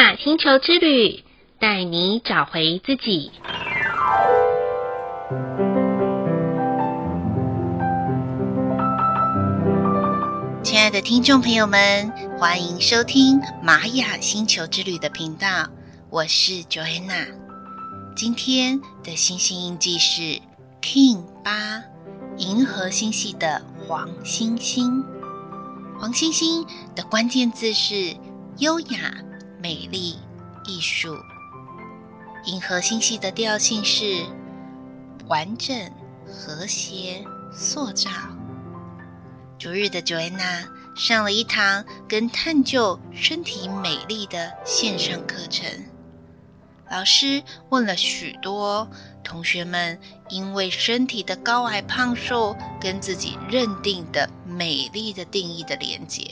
雅星球之旅，带你找回自己。亲爱的听众朋友们，欢迎收听玛雅星球之旅的频道，我是 Joanna。今天的星星印记是 King 八，银河星系的黄星星。黄星星的关键字是优雅、美丽、艺术。银河星系的调性是完整、和谐、塑造。昨日的 Joanna 上了一堂跟探究身体美丽的线上课程。老师问了许多同学们因为身体的高矮胖瘦跟自己认定的美丽的定义的连结。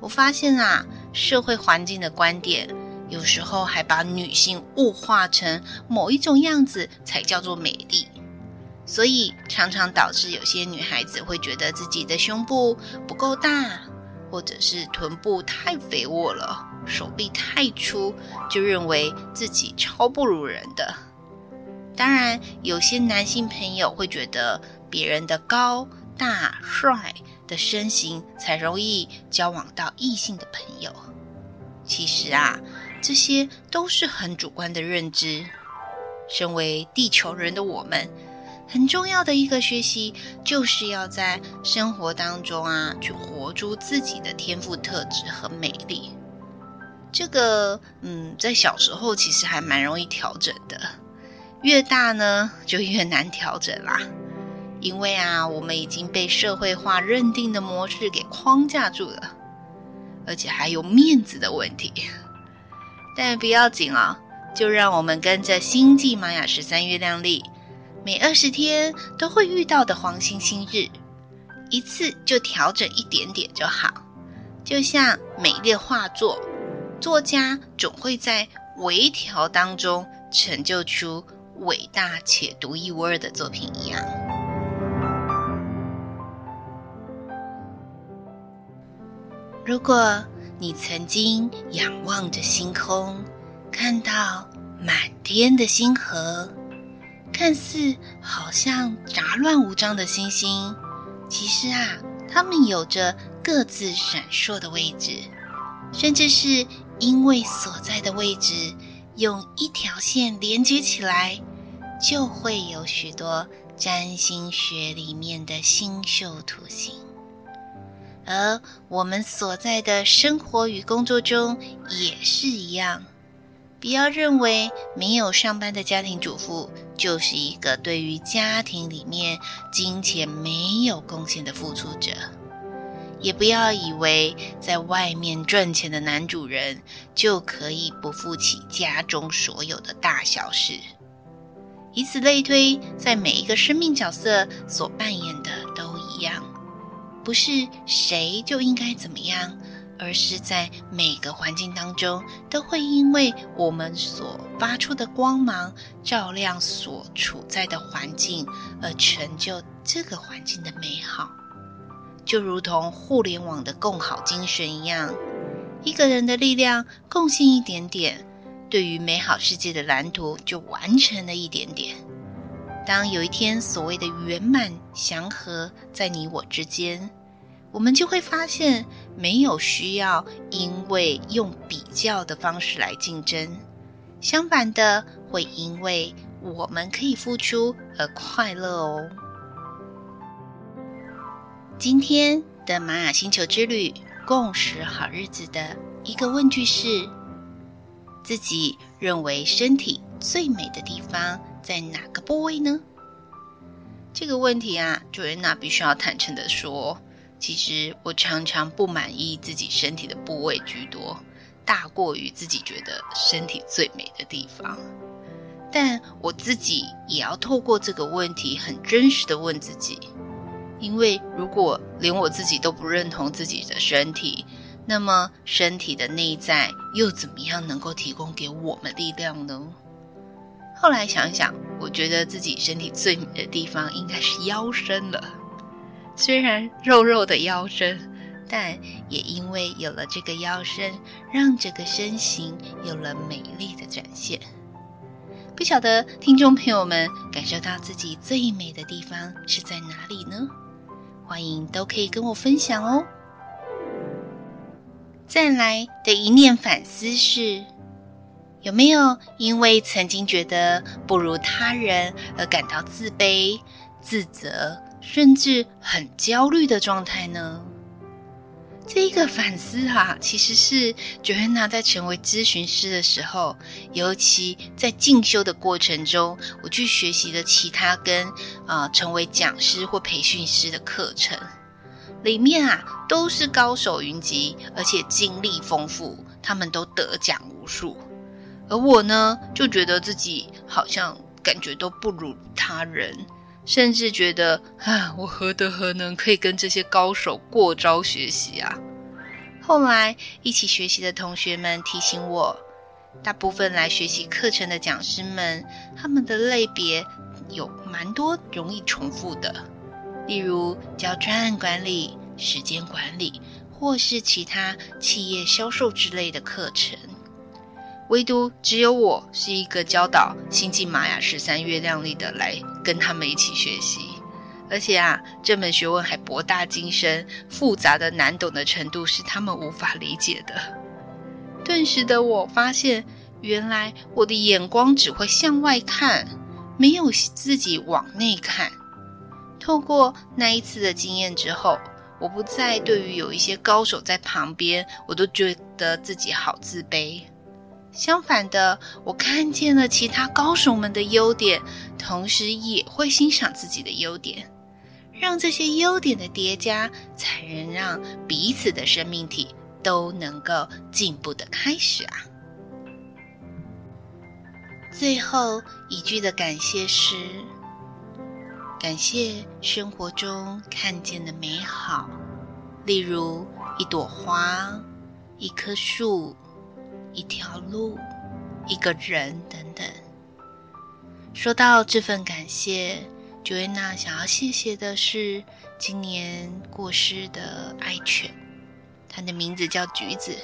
我发现啊，社会环境的观点有时候还把女性物化成某一种样子才叫做美丽。所以常常导致有些女孩子会觉得自己的胸部不够大，或者是臀部太肥沃了，手臂太粗，就认为自己超不如人的。当然，有些男性朋友会觉得别人的高大帅的身形才容易交往到异性的朋友。其实啊，这些都是很主观的认知。身为地球人的我们。很重要的一个学习，就是要在生活当中啊，去活出自己的天赋特质和美丽。这个，嗯，在小时候其实还蛮容易调整的，越大呢，就越难调整啦。因为啊，我们已经被社会化认定的模式给框架住了，而且还有面子的问题。但不要紧啊，就让我们跟着星际玛雅十三月亮历。每二十天都会遇到的黄星星日，一次就调整一点点就好。就像美丽的画作，作家总会在微调当中成就出伟大且独一无二的作品一样。如果你曾经仰望着星空，看到满天的星河。看似好像杂乱无章的星星，其实啊，它们有着各自闪烁的位置，甚至是因为所在的位置用一条线连接起来，就会有许多占星学里面的星宿图形。而我们所在的生活与工作中也是一样。不要认为没有上班的家庭主妇就是一个对于家庭里面金钱没有贡献的付出者，也不要以为在外面赚钱的男主人就可以不负起家中所有的大小事。以此类推，在每一个生命角色所扮演，不是谁就应该怎么样。而是在每个环境当中，都会因为我们所发出的光芒，照亮所处在的环境，而成就这个环境的美好。就如同互联网的共好精神一样，一个人的力量贡献一点点，对于美好世界的蓝图就完成了一点点。当有一天所谓的圆满祥和在你我之间。我们就会发现，没有需要因为用比较的方式来竞争，相反的，会因为我们可以付出而快乐哦。今天的玛雅星球之旅共识好日子的一个问句是：自己认为身体最美的地方在哪个部位呢？这个问题啊，Joanna 必须要坦诚的说。其实我常常不满意自己身体的部位居多，大过于自己觉得身体最美的地方。但我自己也要透过这个问题，很真实的问自己：因为如果连我自己都不认同自己的身体，那么身体的内在又怎么样能够提供给我们力量呢？后来想想，我觉得自己身体最美的地方应该是腰身了。虽然肉肉的腰身，但也因为有了这个腰身，让这个身形有了美丽的展现。不晓得听众朋友们感受到自己最美的地方是在哪里呢？欢迎都可以跟我分享哦。再来的一念反思是：有没有因为曾经觉得不如他人而感到自卑、自责，甚至很焦虑的状态呢？这一个反思啊，其实是 Joanna 在成为咨询师的时候，尤其在进修的过程中，我去学习的其他跟啊、成为讲师或培训师的课程，里面啊都是高手云集，而且经历丰富，他们都得奖无数，而我呢，就觉得自己好像感觉都不如他人。甚至觉得啊，我何德何能可以跟这些高手过招学习啊？后来一起学习的同学们提醒我，大部分来学习课程的讲师们，他们的类别有蛮多容易重复的，例如教专案管理、时间管理，或是其他企业销售之类的课程。唯独只有我是一个教导星际玛雅十三月亮历的，来跟他们一起学习。而且啊，这门学问还博大精深，复杂的难懂的程度是他们无法理解的。顿时的我发现，原来我的眼光只会向外看，没有自己往内看。透过那一次的经验之后，我不再对于有一些高手在旁边，我都觉得自己好自卑。相反的，我看见了其他高手们的优点，同时也会欣赏自己的优点，让这些优点的叠加，才能让彼此的生命体都能够进步的开始啊！最后一句的感谢是：感谢生活中看见的美好，例如一朵花，一棵树。一条路，一个人，等等。说到这份感谢，Joanna 想要谢谢的是今年过世的爱犬，它的名字叫橘子。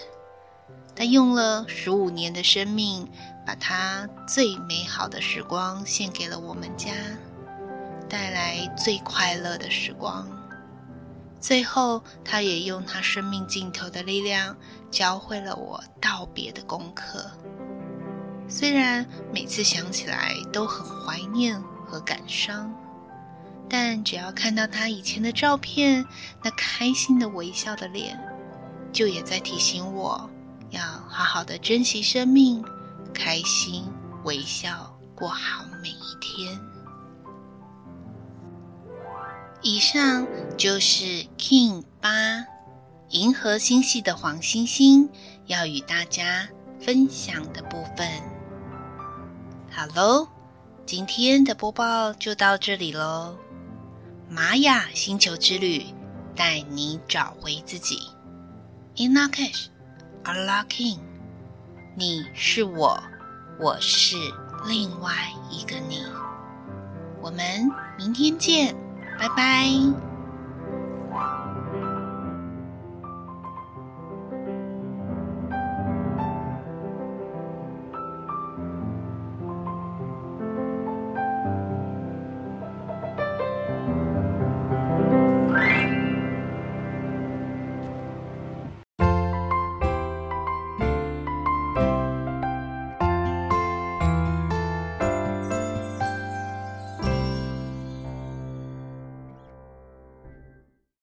它用了十五年的生命，把它最美好的时光献给了我们家，带来最快乐的时光。最后，他也用他生命尽头的力量，教会了我道别的功课。虽然每次想起来都很怀念和感伤，但只要看到他以前的照片，那开心的微笑的脸，就也在提醒我要好好的珍惜生命，开心微笑过好每一天。以上就是 King 八银河星系的黄星星要与大家分享的部分。好喽，今天的播报就到这里喽。玛雅星球之旅带你找回自己。In Lak'ech, Ala-K'in，你是我，我是另外一个你。我们明天见。拜拜。